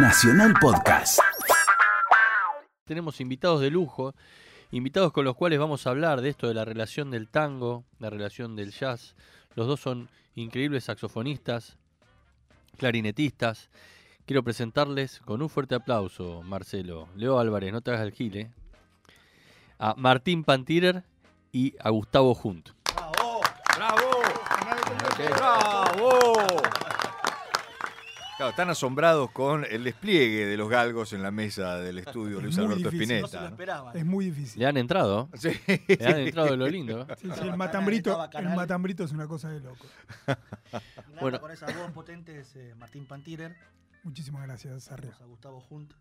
Nacional Podcast. Tenemos invitados de lujo, invitados con los cuales vamos a hablar de esto de la relación del tango, la relación del jazz. Los dos son increíbles saxofonistas, clarinetistas. Quiero presentarles con un fuerte aplauso, Marcelo, Leo Álvarez, no te hagas el gile, a Martín Pantirer y a Gustavo Junt. ¡Bravo! ¡Bravo! ¡Bravo! Claro, están asombrados con el despliegue de los galgos en la mesa del estudio Luis muy Alberto difícil, Spinetta. ¿no? Es muy difícil. Le han entrado, Sí. le han entrado de lo lindo. Sí, sí, el matambrito, el matambrito es una cosa de loco. Bueno. Bueno. Con esa voz potente es eh, Martín Pantirer, Muchísimas gracias, Arria. a Gustavo Junt.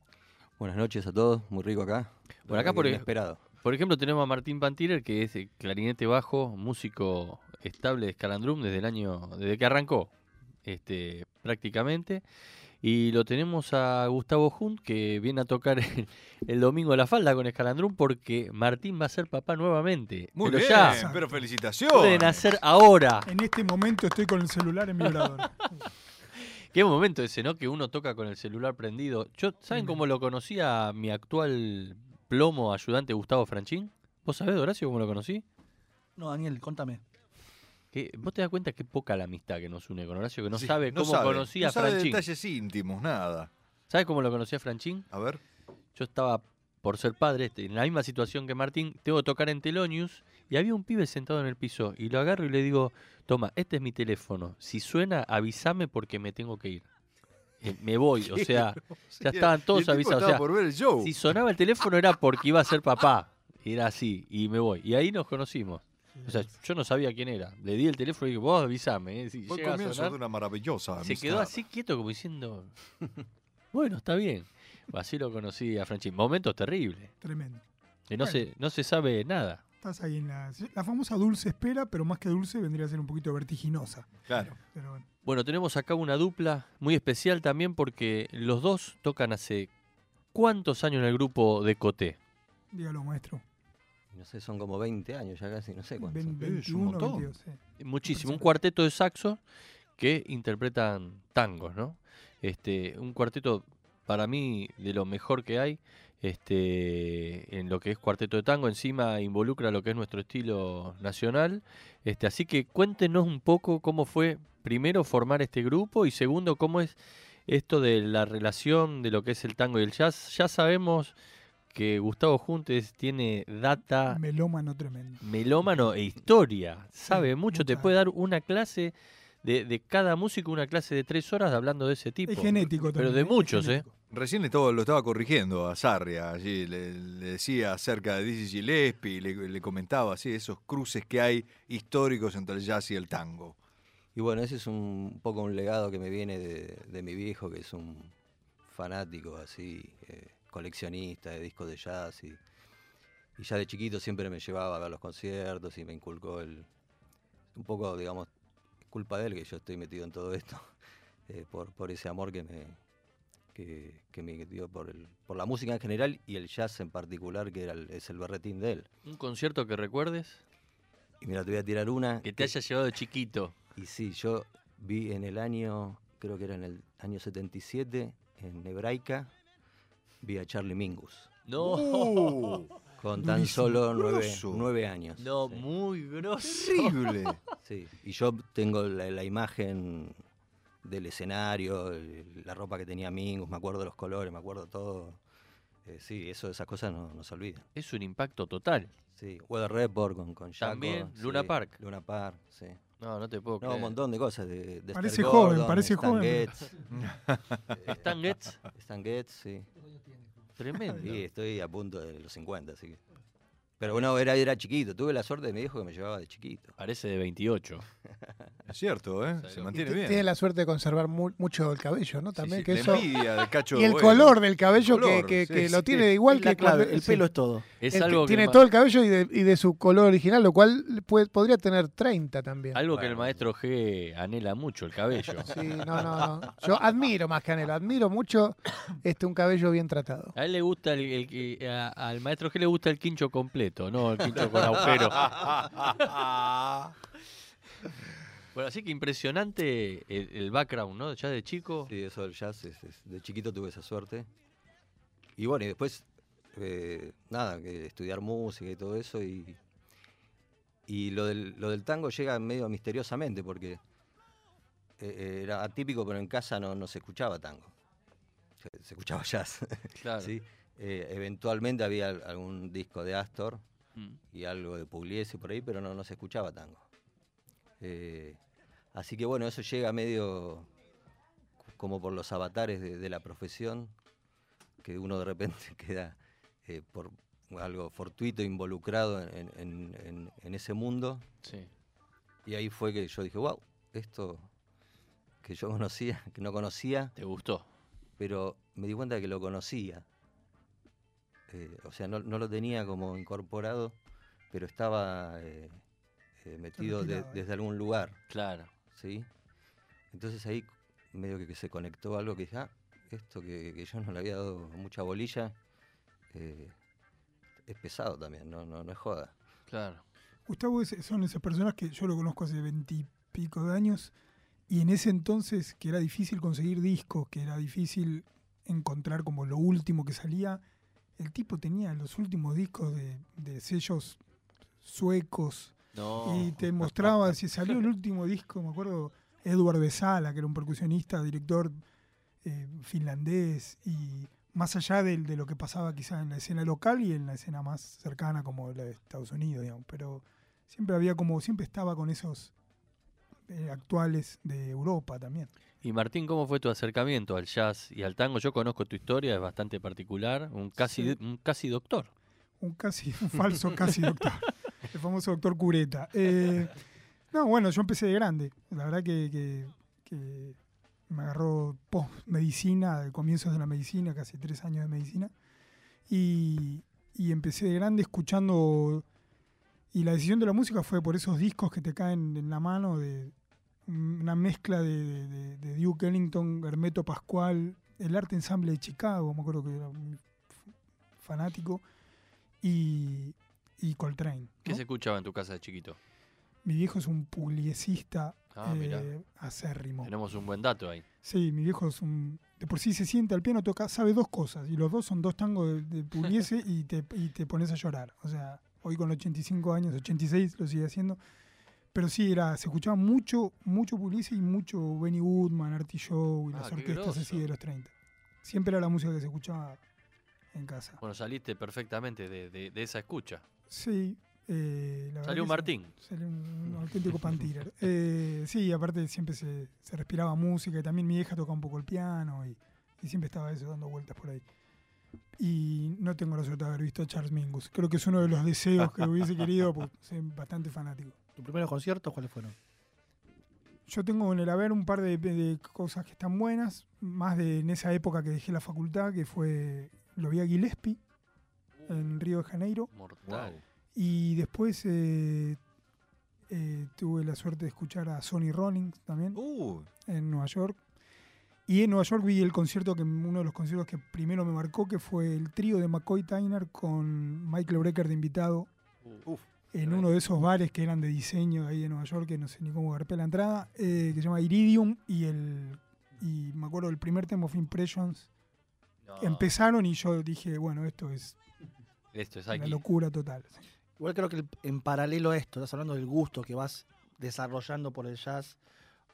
Buenas noches a todos, muy rico acá. Por acá, por inesperado. Por ejemplo, tenemos a Martín Pantirer, que es eh, clarinete bajo, músico estable de Scalandrum desde el año, desde que arrancó, este, prácticamente. Y lo tenemos a Gustavo Hunt, que viene a tocar el, el domingo la falda con Scalandrum, porque Martín va a ser papá nuevamente. Muy Pero bien, ya pero felicitaciones. puede nacer ahora. En este momento estoy con el celular en vibrador. Qué momento ese, ¿no? Que uno toca con el celular prendido. Yo, ¿saben Mm. cómo lo conocía mi actual plomo ayudante Gustavo Franchín? ¿Vos sabés, Horacio, cómo lo conocí? No, Daniel, contame. Que vos te das cuenta que poca la amistad que nos une con Horacio, que no Sí, sabe cómo sabe, conocía no a sabe Franchín. detalles íntimos, nada. ¿Sabes cómo lo conocí a Franchín? A ver. Yo estaba, por ser padre, este, en la misma situación que Martín, tengo que tocar en Telonius y había un pibe sentado en el piso y lo agarro y le digo, toma, este es mi teléfono, si suena avísame porque me tengo que ir. Eh, me voy, o sea, ya estaban todos Y el tipo avisados. o estaba sea, por ver el show. si sonaba el teléfono era porque iba a ser papá. Era así, y me voy. Y ahí nos conocimos. O sea, yo no sabía quién era. Le di el teléfono y dije, vos avísame. eh, Si Fue el llega a comienzo sonar". de una maravillosa Se quedó así quieto como diciendo, bueno, está bien. Así lo conocí a Franchín. Momentos terribles. Tremendo. Que no, se, no se sabe nada. Estás ahí en la, la famosa dulce espera, pero más que dulce vendría a ser un poquito vertiginosa. Claro. Pero bueno, Bueno, tenemos acá una dupla muy especial también porque los dos tocan hace cuántos años en el grupo de Coté. dígalo, maestro. No sé, son como 20 años ya casi, no sé cuántos. Ven- son. Es un 21, montón. 22, sí. Muchísimo. Un cuarteto de saxo que interpretan tangos, ¿no? Este, un cuarteto para mí de lo mejor que hay. Este, en lo que es cuarteto de tango, encima involucra lo que es nuestro estilo nacional. Este, así que cuéntenos un poco cómo fue primero formar este grupo y segundo cómo es esto de la relación de lo que es el tango y el jazz. Ya sabemos que Gustavo Juntes tiene data Melómano tremendo. melómano e historia. Sabe mucho, te puede dar una clase de, de cada músico, una clase de tres horas hablando de ese tipo. Es genético también. Pero de. Es muchos, ¿eh? Recién le lo estaba corrigiendo a Sarria, allí le, le decía acerca de Dizzy Gillespie, le, le comentaba así esos cruces que hay históricos entre el jazz y el tango. Y bueno, ese es un poco un legado que me viene de, de mi viejo, que es un fanático así, eh, coleccionista de discos de jazz. Y, y ya de chiquito siempre me llevaba a ver los conciertos y me inculcó el. Un poco, digamos, es culpa de él que yo estoy metido en todo esto, eh, por, por ese amor que me, que, que me dio por, el, por la música en general y el jazz en particular, que era el- es el berretín de él. Un concierto que recuerdes Y mira, te voy a tirar una. que te haya llevado de chiquito. Y sí, yo vi en el año, creo que era en el año 77, en Hebraica, vi a Charlie Mingus. No, ¡Uh! Con tan solo nueve, nueve años. no, sí, muy grosso. ¡Terrible! sí. Y yo tengo la, la imagen del escenario, el- la ropa que tenía Mingus, me acuerdo de los colores, me acuerdo todo. Eh, sí, eso, esas cosas no, no se olvidan. Es un impacto total. Sí, Weather Report con, con Jaco, También, sí, Luna Park. Luna Park, sí. No, no te puedo No, creer. un montón de cosas. De, de Parece Esther joven, Gordon, parece Stan joven, Getz, eh, Stan Getz, Stan Getz, sí. tremendo. Sí, estoy a punto de los 50, así que. Pero bueno, era, era chiquito. Tuve la suerte de mi viejo que me llevaba de chiquito. Parece de 28. Es cierto, ¿eh? Sí, Se mantiene bien. Tiene la suerte de conservar mu- mucho el cabello, ¿no? También sí, que la eso. envidia de Cacho Y el Bueno. color del cabello El color, que, que- sí, que lo sí. tiene igual que clave, cuando- el sí. pelo es todo. Es El algo que tiene todo el cabello y de, y de su color original, lo cual puede- podría tener 30 también. algo que el maestro G anhela mucho, el cabello. Sí, no, no, no. Yo admiro más que anhelo, admiro mucho este un cabello bien tratado. A él le gusta el, el a- al maestro G le gusta el quincho completo, no el quincho con agujero. Bueno, así que impresionante el, el background, ¿no? Ya de chico. Sí, eso del jazz, es- es- de chiquito tuve esa suerte. Y bueno, y después, eh, nada, que estudiar música y todo eso. Y, y lo, del, lo del tango llega medio misteriosamente, porque eh, eh, era atípico, pero en casa no, no se escuchaba tango. Se, se escuchaba jazz. Claro. ¿sí? Eh, eventualmente había al- algún disco de Astor Mm. y algo de Pugliese por ahí, pero no, no se escuchaba tango. Eh, así que bueno, eso llega medio como por los avatares de, de la profesión, que uno de repente queda eh, por algo fortuito involucrado en, en- en- en ese mundo. Sí. Y ahí fue que yo dije, wow, esto que yo conocía, que no conocía, ¿Te gustó? pero me di cuenta de que lo conocía. Eh, o sea, no, no lo tenía como incorporado, pero estaba eh, eh, metido de- desde algún lugar, Claro. ¿sí? Entonces ahí medio que, que se conectó algo que dije, ah, esto que, que yo no le había dado mucha bolilla, eh, es pesado también, no, no, no es joda. Claro. Gustavo es- son esas personas que yo lo conozco hace veintipico de años y en ese entonces que era difícil conseguir discos, que era difícil encontrar como lo último que salía, el tipo tenía los últimos discos de, de sellos suecos No. y te mostraba si salió el último disco, me acuerdo, Edward Besala, que era un percusionista, director eh, finlandés, y más allá de, de lo que pasaba quizá en la escena local y en la escena más cercana como la de Estados Unidos, digamos, pero siempre había como, siempre estaba con esos eh, actuales de Europa también. Y Martín, ¿cómo fue tu acercamiento al jazz y al tango? Yo conozco tu historia, es bastante particular, un casi, Sí. un casi doctor. Un casi, un falso casi doctor. El famoso doctor Cureta. Eh, no, bueno, yo empecé de grande. La verdad que, que- que me agarró post-medicina, comienzos de la medicina, casi tres años de medicina. Y, y empecé de grande escuchando. Y la decisión de la música fue por esos discos que te caen en la mano de una mezcla de, de- de Duke Ellington, Hermeto Pascual, el arte ensamble de Chicago, me acuerdo que era f- fanático, y, y Coltrane. ¿Qué se escuchaba en tu casa de chiquito? Mi viejo es un pugliesista Ah, eh, acérrimo. Tenemos un buen dato ahí. Sí, mi viejo es un. De por sí se siente al piano, toca, sabe dos cosas. Y los dos son dos tangos de, de Pugliese y te, y te pones a llorar. O sea, hoy con 85 años, 86 lo sigue haciendo. Pero sí, era, se escuchaba mucho, mucho Pugliese y mucho Benny Goodman, Artie Shaw y Ah, las orquestas así de los 30. Siempre era la música que se escuchaba en casa. Bueno, saliste perfectamente de, de- de esa escucha. Sí. eh, la verdad Salió sí. Martín. Salió un, un auténtico pantirer. Eh, sí, aparte siempre se, se respiraba música y también mi hija tocaba un poco el piano y, y siempre estaba eso dando vueltas por ahí. Y no tengo la suerte de haber visto a Charles Mingus. Creo que es uno de los deseos que hubiese querido, porque soy bastante fanático. ¿Tus primeros conciertos cuáles fueron? Yo tengo en el haber un par de, de cosas que están buenas, más de en esa época que dejé la facultad, que fue, lo vi a Gillespie en Río de Janeiro. Mortal. Y después eh, eh, tuve la suerte de escuchar a Sonny Rollins también Uh, en Nueva York. Y en Nueva York vi el concierto, que uno de los conciertos que primero me marcó, que fue el trío de McCoy Tyner con Michael Brecker de invitado uf. En uno de esos bares que eran de diseño ahí de Nueva York, que no sé ni cómo garpé la entrada, eh, que se llama Iridium. Y el y me acuerdo el primer tema of Impressions. No, Empezaron y yo dije, bueno, esto es Esto es una aquí. locura total. Igual creo que en paralelo a esto, estás hablando del gusto que vas desarrollando por el jazz,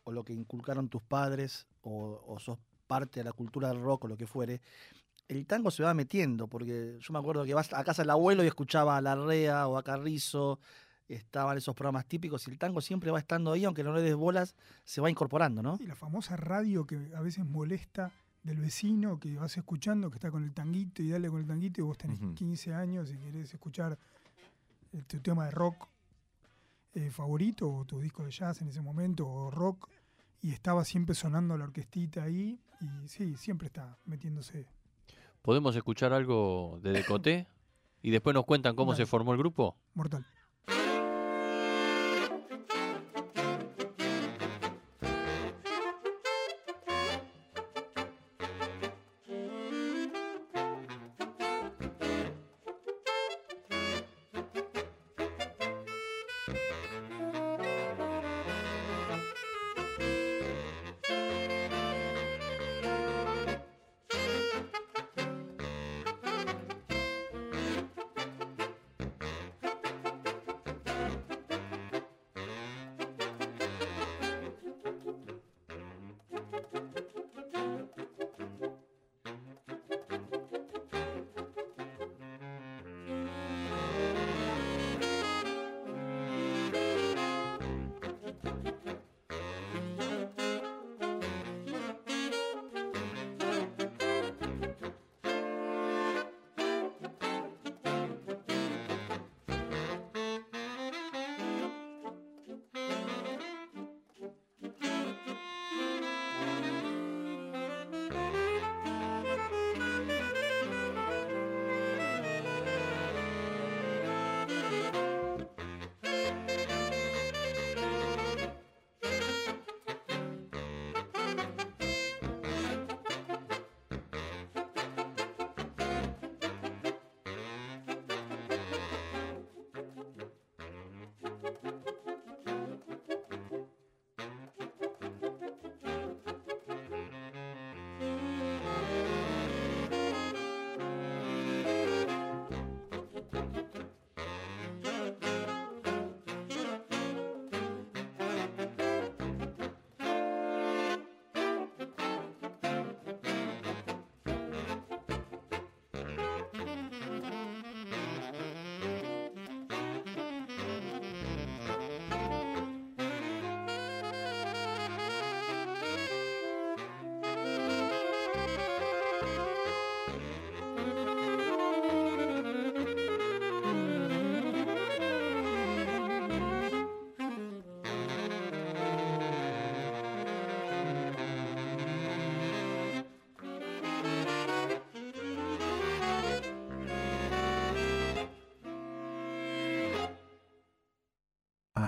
o lo que inculcaron tus padres, o, o sos parte de la cultura del rock o lo que fuere. El tango se va metiendo, porque yo me acuerdo que vas a casa del abuelo y escuchaba a Larrea o a Carrizo, estaban esos programas típicos, y el tango siempre va estando ahí, aunque no le des bolas, se va incorporando, ¿no? Y la famosa radio que a veces molesta del vecino que vas escuchando, que está con el tanguito y dale con el tanguito y vos tenés Ujú. 15 años y querés escuchar eh, tu tema de rock eh, favorito o tu disco de jazz en ese momento o rock y estaba siempre sonando la orquestita ahí y sí, siempre está metiéndose. ¿Podemos escuchar algo de Decoté? Y después nos cuentan cómo Dale. se formó el grupo. Mortal.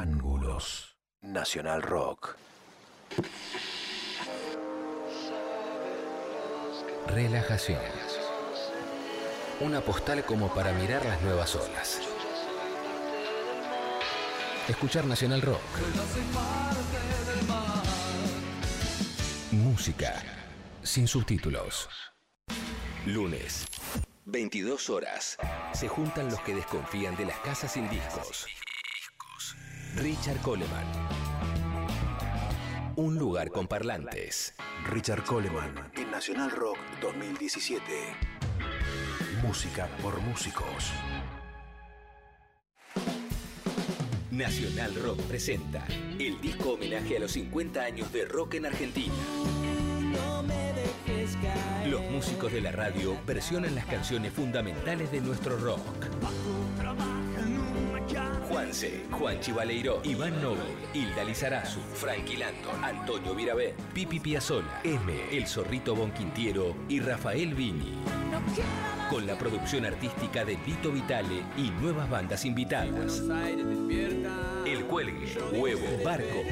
Ángulos. Nacional Rock. Relajación. Una postal como para mirar las nuevas olas. Escuchar Nacional Rock. Música sin subtítulos. Lunes, 22 horas. Se juntan los que desconfían de las casas sin discos. Richard Coleman. Un lugar con parlantes. Richard Coleman en Nacional Rock 2017. Música por músicos. Nacional Rock presenta el disco homenaje a los 50 años de rock en Argentina. Los músicos de la radio versionan las canciones fundamentales de nuestro rock. Juanse, Juan Chivaleiro, Iván Noble, Hilda Lizarazu, Frankie Landon, Antonio Virabé, Pipi Piazzolla, M, El Zorrito Bonquintiero y Rafael Vini. Con la producción artística de Vito Vitale y nuevas bandas invitadas. El Cuelgue, Huevo, Barco.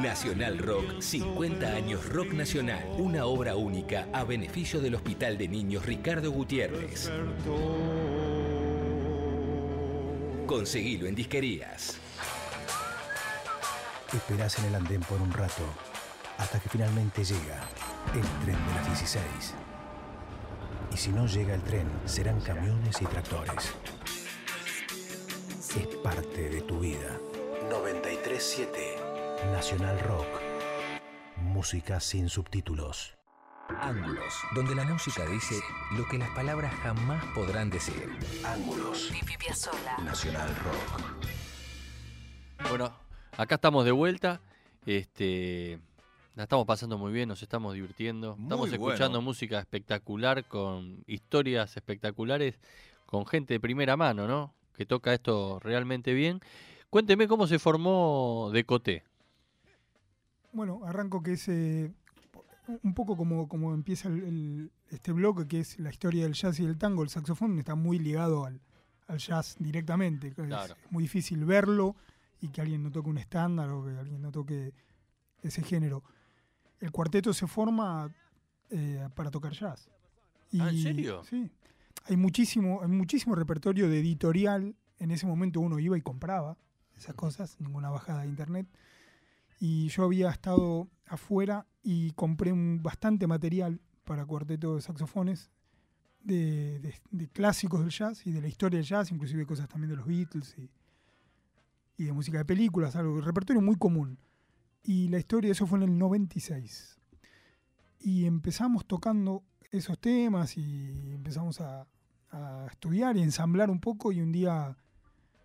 Nacional Rock, 50 años Rock Nacional. Una obra única a beneficio del Hospital de Niños Ricardo Gutiérrez. Conseguilo en disquerías. Esperás en el andén por un rato, hasta que finalmente llega el tren de las 16. Y si no llega el tren, serán camiones y tractores. Es parte de tu vida. 937 Nacional Rock. Música sin subtítulos. Ángulos, donde la música dice lo que las palabras jamás podrán decir. Ángulos. Nacional Rock. Bueno, acá estamos de vuelta. Este, la estamos pasando muy bien, nos estamos divirtiendo. Muy estamos escuchando bueno. música espectacular, con historias espectaculares, con gente de primera mano, ¿no? Que toca esto realmente bien. Cuénteme cómo se formó Decoté. Bueno, arranco que es eh, un poco como, como empieza el, el- este bloque, que es la historia del jazz y del tango. El saxofón está muy ligado al, al jazz directamente. Es Claro. muy difícil verlo y que alguien no toque un estándar o que alguien no toque ese género. El cuarteto se forma eh, para tocar jazz. Ah, ¿en serio? Sí. Hay muchísimo, hay muchísimo repertorio de editorial. En ese momento uno iba y compraba esas cosas, ninguna bajada de internet. Y yo había estado afuera y compré un, bastante material para cuarteto de saxofones de, de- de clásicos del jazz y de la historia del jazz, inclusive cosas también de los Beatles y, y de música de películas, algo, repertorio muy común. Y la historia de eso fue en el 96. Y empezamos tocando esos temas y empezamos a, a estudiar y ensamblar un poco y un día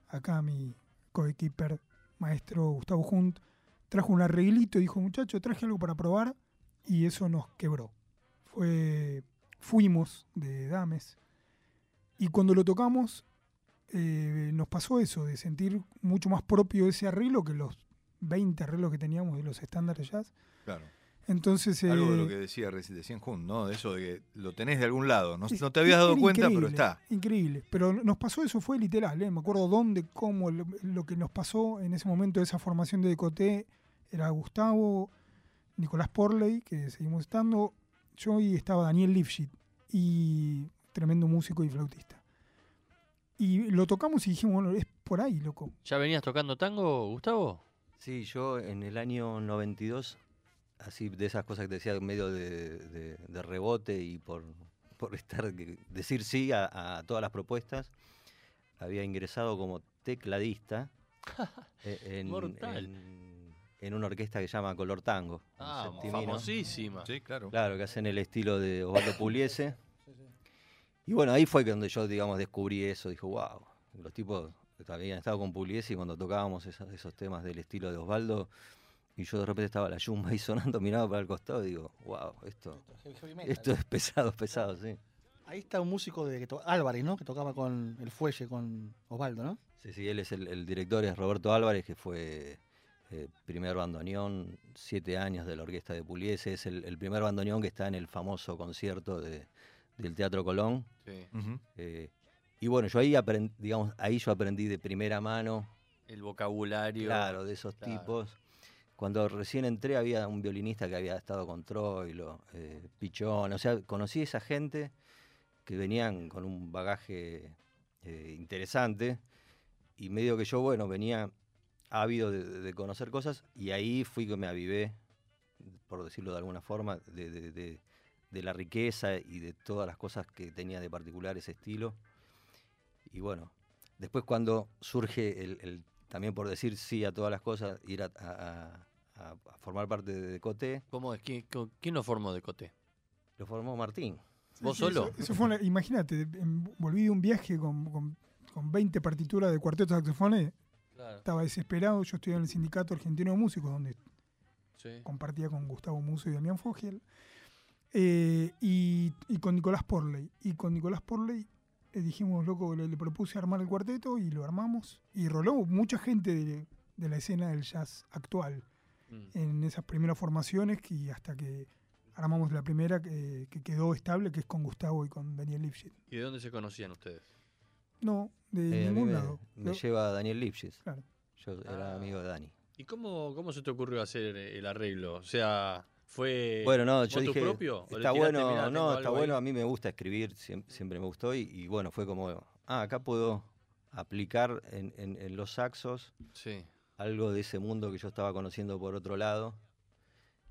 acá mi coequiper, maestro Gustavo Hunt, trajo un arreglito y dijo, muchacho, traje algo para probar y eso nos quebró. Fue, fuimos de Dames y cuando lo tocamos eh, nos pasó eso, de sentir mucho más propio ese arreglo que los 20 arreglos que teníamos de los estándares jazz. Claro. Entonces, Algo de eh, lo que decía reci- decían Jun, ¿no? De eso de que lo tenés de algún lado. No, Es- no te habías dado cuenta, pero está. Increíble. Pero nos pasó eso, fue literal. ¿eh? Me acuerdo dónde, cómo, lo, lo que nos pasó en ese momento de esa formación de Decoté era Gustavo, Nicolás Porley, que seguimos estando, yo y estaba Daniel Lifshitz, y tremendo músico y flautista. Y lo tocamos y dijimos, bueno, es por ahí, loco. ¿Ya venías tocando tango, Gustavo? Sí, yo en el año 92, así de esas cosas que te decía, medio de, de- de rebote y por, por estar que- decir sí a, a todas las propuestas, había ingresado como tecladista eh, en, Mortal. en- en una orquesta que se llama Color Tango. Ah, famosísima. Sí, claro. Claro, que hacen el estilo de Osvaldo Pugliese. Y bueno, ahí fue donde yo, digamos, descubrí eso. Dijo, wow, los tipos habían estado con Pugliese y cuando tocábamos esos, esos temas del estilo de Osvaldo, y yo de repente estaba la yumba ahí sonando, miraba para el costado y digo, wow, esto, esto es pesado, es pesado, sí. Ahí está un músico de que to- Álvarez, ¿no? Que tocaba con el fuelle con Osvaldo, ¿no? Sí, sí, él es el, el director, es Roberto Álvarez, que fue eh, primer bandoneón, siete años de la orquesta de Pugliese, es el, el primer bandoneón que está en el famoso concierto de- del Teatro Colón. Sí. Eh, y bueno, yo ahí aprendí, digamos, ahí yo aprendí de primera mano El vocabulario. Claro, de esos Claro. tipos. Cuando recién entré había un violinista que había estado con Troilo, eh, Pichón, o sea, conocí a esa gente que venían con un bagaje eh, interesante y medio que yo, bueno, venía ávido de, de conocer cosas y ahí fui que me avivé, por decirlo de alguna forma, de, de- de- de la riqueza y de todas las cosas que tenía de particular ese estilo. Y bueno, después cuando surge el, el- también por decir sí a todas las cosas, ir a, a- a- a formar parte de Decote, ¿Cómo es? ¿Quién, quién lo formó de Coté? lo formó Martín. ¿Vos Sí, solo? Eso, eso fue una- imagínate, em, volví de un viaje con, con, con 20 partituras de cuartetos de saxofones. Claro. Estaba desesperado. Yo estudié en el Sindicato Argentino de Músicos, donde Sí. compartía con Gustavo Muso y Damián Fogel. Eh, y, y con Nicolás Porley. Y con Nicolás Porley eh, dijimos, loco, le, le propuse armar el cuarteto y lo armamos. Y roló mucha gente de, de la escena del jazz actual Mm. en esas primeras formaciones y hasta que armamos la primera que, que quedó estable, que es con Gustavo y con Daniel Lipschitz. ¿Y de dónde se conocían ustedes? No, de Eh, a ningún me, lado. me lleva Daniel Lipschitz. Claro. Yo era Ah. amigo de Dani. ¿Y cómo, cómo se te ocurrió hacer el arreglo? O sea, ¿fue Bueno, no, yo dije, propio? ¿O le está tiraste, bueno, "Mirá, tengo no, está bueno, ahí"? a mí me gusta escribir, siem- siempre, me gustó y, y bueno, fue como, ah, acá puedo aplicar en, en- en los saxos Sí. algo de ese mundo que yo estaba conociendo por otro lado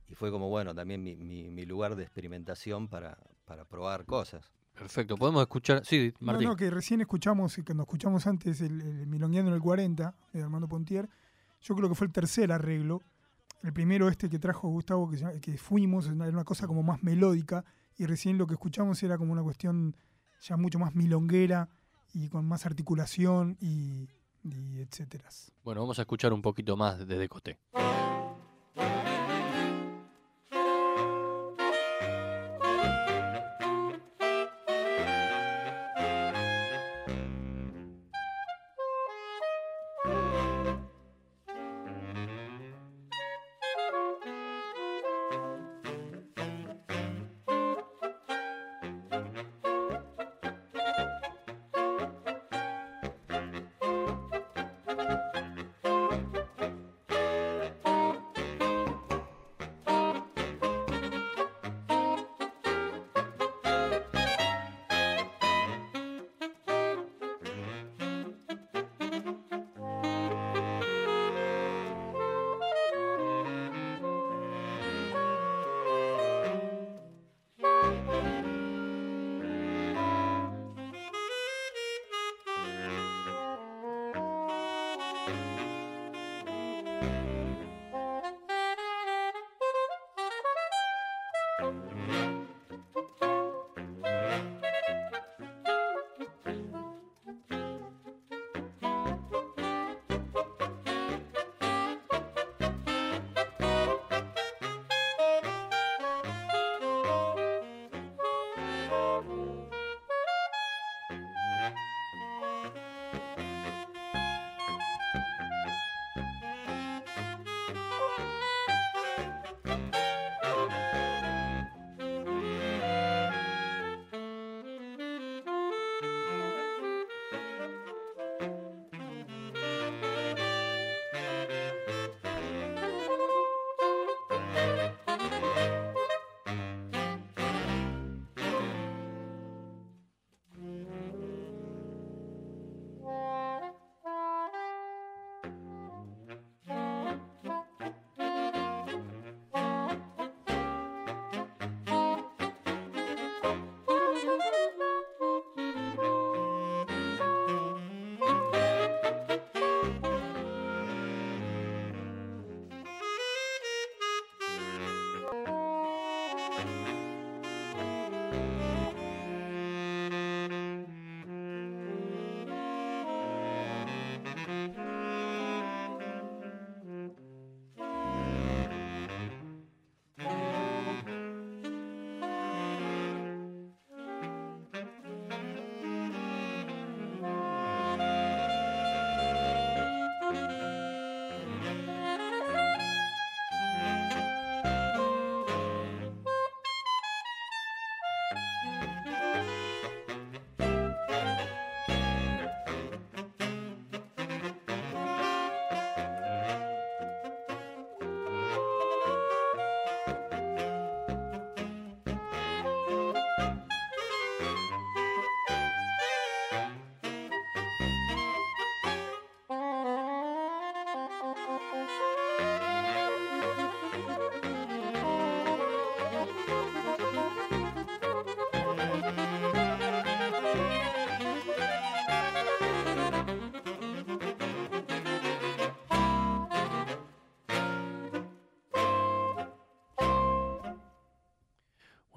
y fue como, bueno, también mi, mi- mi lugar de experimentación para, para probar cosas. Perfecto. Podemos escuchar. Sí, Martín. no, que recién escuchamos, y cuando escuchamos antes el, el Milongueando en el 40 de Armando Pontier, yo creo que fue el tercer arreglo. El primero este que trajo Gustavo, que, que fuimos, era una cosa como más melódica, y recién lo que escuchamos era como una cuestión ya mucho más milonguera y con más articulación y, y etcétera. Bueno, vamos a escuchar un poquito más de Decote.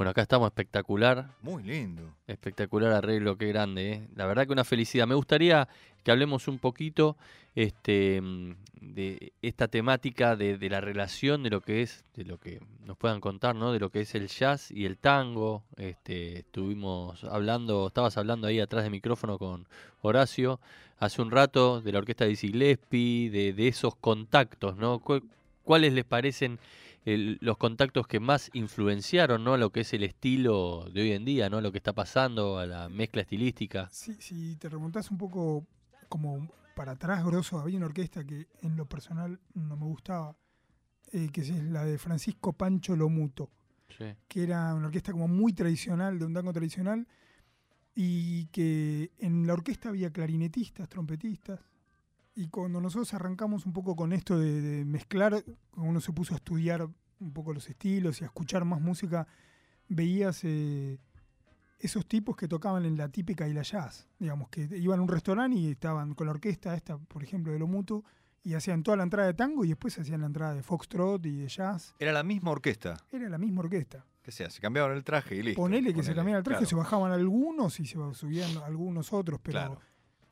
Bueno, acá estamos espectacular. Muy lindo. Espectacular arreglo, qué grande. ¿eh? La verdad que una felicidad. Me gustaría que hablemos un poquito este, de esta temática de, de la relación de lo que es, de lo que nos puedan contar, ¿no? De lo que es el jazz y el tango. Este, estuvimos hablando, estabas hablando ahí atrás del micrófono con Horacio hace un rato de la orquesta de Gillespie, de, de esos contactos, ¿no? ¿Cu- ¿Cuáles les parecen el- los contactos que más influenciaron ¿no? a lo que es el estilo de hoy en día, ¿no? lo que está pasando, a la mezcla estilística. Si, si te remontás un poco como para atrás, grosso, había una orquesta que en lo personal no me gustaba, eh, que es la de Francisco Pancho Lomuto, Sí. que era una orquesta como muy tradicional, de un tango tradicional, y que en la orquesta había clarinetistas, trompetistas, y cuando nosotros arrancamos un poco con esto de, de mezclar, cuando uno se puso a estudiar un poco los estilos y a escuchar más música, veías eh, esos tipos que tocaban en la típica y la jazz. Digamos, que iban a un restaurante y estaban con la orquesta esta, por ejemplo, de lo mutuo, y hacían toda la entrada de tango y después hacían la entrada de foxtrot y de jazz. Era la misma orquesta. Era la misma orquesta. ¿Qué se hace? Cambiaban el traje y listo. Ponele que se cambiaba el traje, claro. se bajaban algunos y se subían algunos otros, pero, Claro.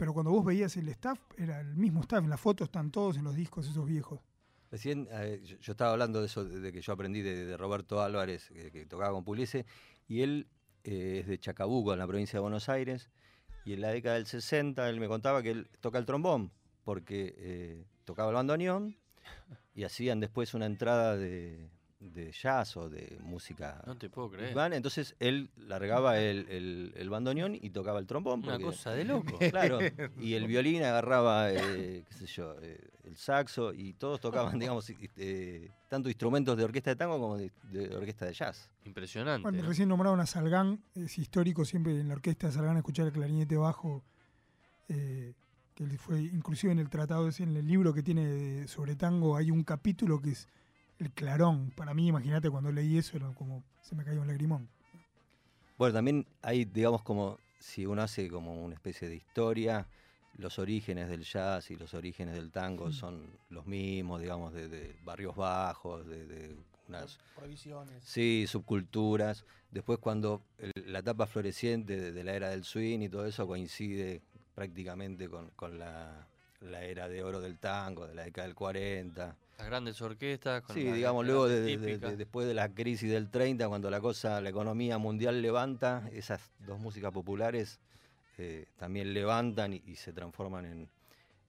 Pero cuando vos veías el staff, era el mismo staff. En las fotos están todos en los discos esos viejos. Recién yo, estaba hablando de eso, de, que yo aprendí de, Roberto Álvarez, que, tocaba con Puliese, y él eh, es de Chacabuco, en la provincia de Buenos Aires, y en la década del 60 él me contaba que él toca el trombón, porque eh, tocaba el bandoneón, y hacían después una entrada de, de jazz o de música No te puedo creer. entonces él largaba el, el, el bandoneón y tocaba el trombón. Una porque- cosa de loco. Claro, y el violín agarraba, eh, qué sé yo, eh, el saxo y todos tocaban, digamos, eh, tanto instrumentos de orquesta de tango como de, de orquesta de jazz. Impresionante. Bueno, ¿no? recién nombraron a Salgán, es histórico siempre en la orquesta de Salgán escuchar el clarinete bajo, eh, que él fue inclusive en el tratado, en el libro que tiene de- sobre tango, hay un capítulo que es el clarón. Para mí, imagínate cuando leí eso, era como se me caía un lagrimón. Bueno, también hay, digamos, como si uno hace como una especie de historia, los orígenes del jazz y los orígenes del tango son los mismos, digamos, de, de barrios bajos, de, de unas Provisiones. Sí, subculturas. Después cuando el- la etapa floreciente de, de la era del swing y todo eso coincide prácticamente con, con la, la era de oro del tango, de la década del 40. Las grandes orquestas. Con Sí, digamos, luego de, después de la crisis del 30, cuando la cosa, la economía mundial levanta, esas dos músicas populares eh, también levantan y, y se transforman en,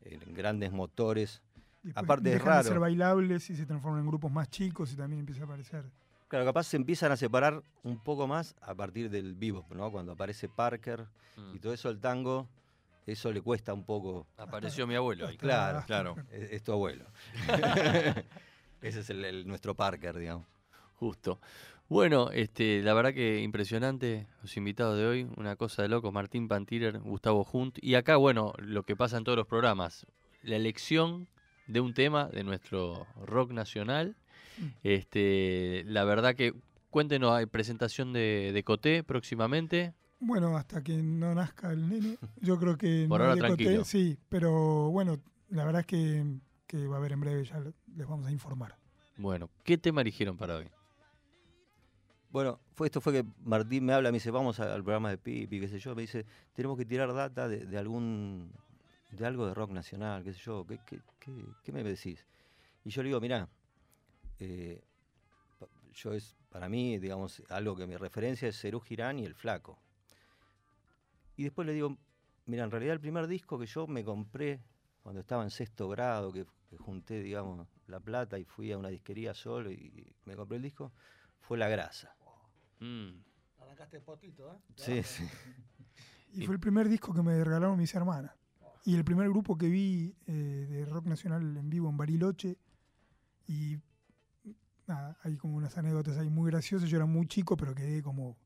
en grandes motores. Después Aparte es dejan de ser raro. bailables y se transforman en grupos más chicos y también empieza a aparecer. Claro, capaz se empiezan a separar un poco más a partir del bebop, ¿no? Cuando aparece Parker Mm. y todo eso al tango, eso le cuesta un poco. Apareció mi abuelo ahí. Claro, Claro. Es, es tu abuelo. Ese es el, el- nuestro Parker, digamos. Justo. Bueno, este, la verdad que impresionante los invitados de hoy, una cosa de locos, Martín Pantirer, Gustavo Hunt. Y acá, bueno, lo que pasa en todos los programas, la elección de un tema de nuestro rock nacional. Este, la verdad que, cuéntenos, hay presentación de, de Coté próximamente. Bueno, hasta que no nazca el nene, yo creo que Por no ahora tranquilo. sí, pero bueno, la verdad es que, que va a haber en breve, ya les vamos a informar. Bueno, ¿qué tema eligieron para hoy? Bueno, fue, esto fue que Martín me habla, me dice, vamos a- al programa de Pipi, qué sé yo, me dice, tenemos que tirar data de, de algún, de algo de rock nacional, qué sé yo, ¿qué, qué, qué- qué me decís? Y yo le digo, mirá, eh, yo es, para mí, digamos, algo que mi referencia es Cerú Girán y El Flaco. Y después le digo, mira, en realidad el primer disco que yo me compré cuando estaba en sexto grado, que, que junté, digamos, la plata y fui a una disquería solo y me compré el disco, fue La Grasa. Mm, Arrancaste potito, ¿eh? Sí, sí. Y fue el primer disco que me regalaron mis hermanas. Y el primer grupo que vi eh, de rock nacional en vivo en Bariloche. Y nada, hay como unas anécdotas ahí muy graciosas. Yo era muy chico, pero quedé como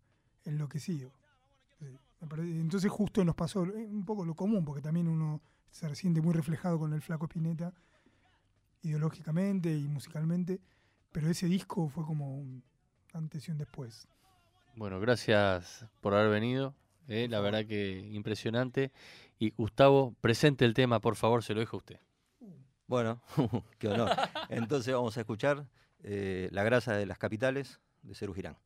enloquecido. Entonces justo nos pasó eh, un poco lo común, porque también uno se siente muy reflejado con el flaco Spinetta, ideológicamente y musicalmente. Pero ese disco fue como un antes y un después. Bueno, gracias por haber venido. eh, la verdad que impresionante. Y Gustavo, presente el tema, por favor, se lo dejo a usted. Bueno, qué honor. Entonces vamos a escuchar eh, La Grasa de las Capitales de Cerú Girán.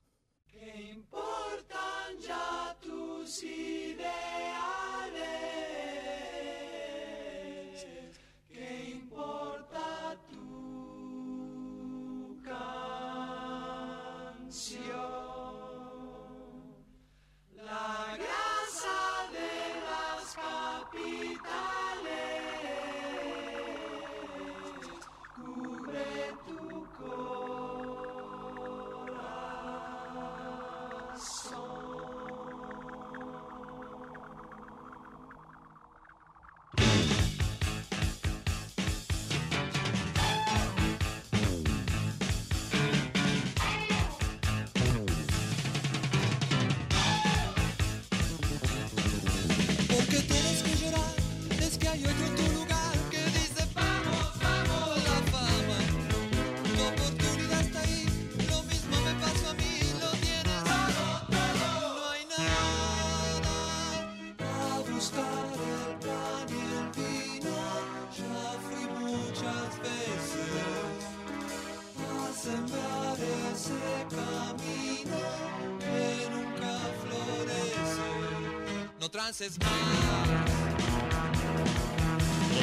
Con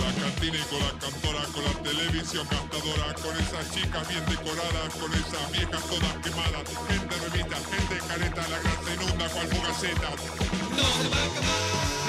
la cantina y con la cantora, con la televisión cantadora, con esas chicas bien decoradas, con esas viejas todas quemadas, gente remita, gente careta, la grasa inunda cual fugaceta. No se va a acabar